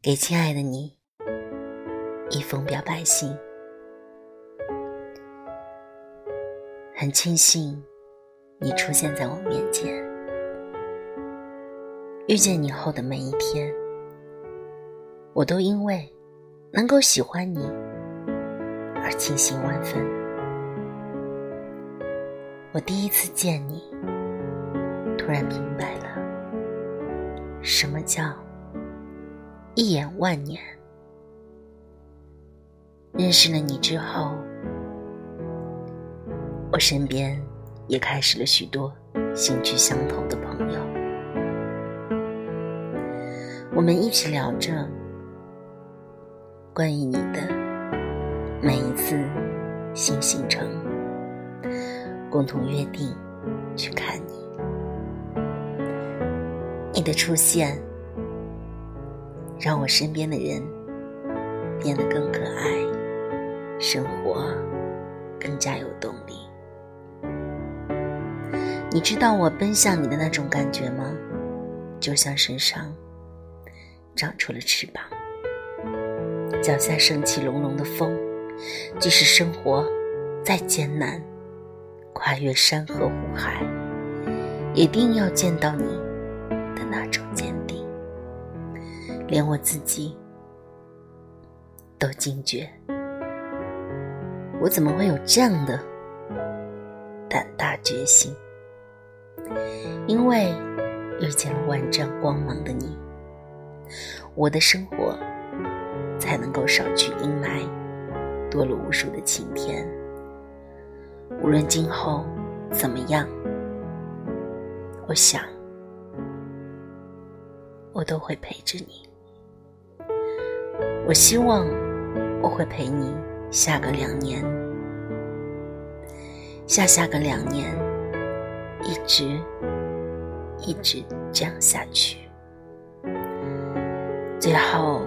给亲爱的你一封表白信。很庆幸你出现在我面前，遇见你后的每一天，我都因为能够喜欢你而庆幸万分。我第一次见你，突然明白了什么叫。一眼万年。认识了你之后，我身边也开始了许多兴趣相投的朋友。我们一起聊着关于你的每一次新行程，共同约定去看你。你的出现。让我身边的人变得更可爱，生活更加有动力。你知道我奔向你的那种感觉吗？就像身上长出了翅膀，脚下升起隆隆的风，即使生活再艰难，跨越山河湖海，一定要见到你的那种坚定。连我自己都惊觉，我怎么会有这样的胆大决心？因为遇见了万丈光芒的你，我的生活才能够少去阴霾，多了无数的晴天。无论今后怎么样，我想我都会陪着你。我希望我会陪你下个两年，下下个两年，一直一直这样下去。最后，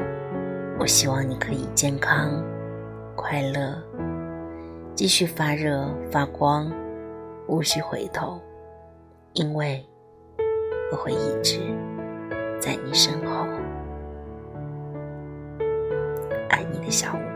我希望你可以健康、快乐，继续发热发光，无需回头，因为我会一直在你身后。爱你的小屋。